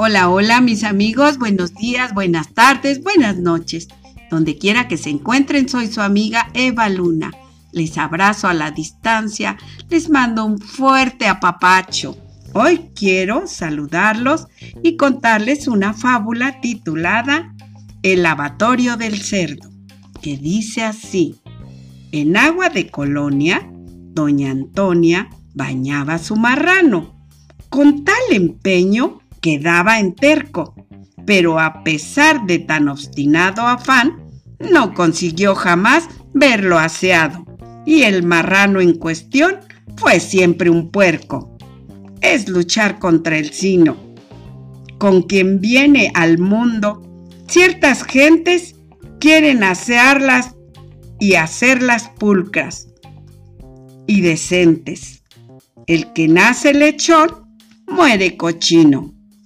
Hola, hola mis amigos, buenos días, buenas tardes, buenas noches. Donde quiera que se encuentren, soy su amiga Eva Luna. Les abrazo a la distancia, les mando un fuerte apapacho. Hoy quiero saludarlos y contarles una fábula titulada El lavatorio del cerdo, que dice así. En agua de colonia, doña Antonia bañaba su marrano. Con tal empeño quedaba en terco, pero a pesar de tan obstinado afán, no consiguió jamás verlo aseado, y el marrano en cuestión fue siempre un puerco. Es luchar contra el sino. Con quien viene al mundo, ciertas gentes quieren asearlas y hacerlas pulcras y decentes. El que nace lechón muere cochino.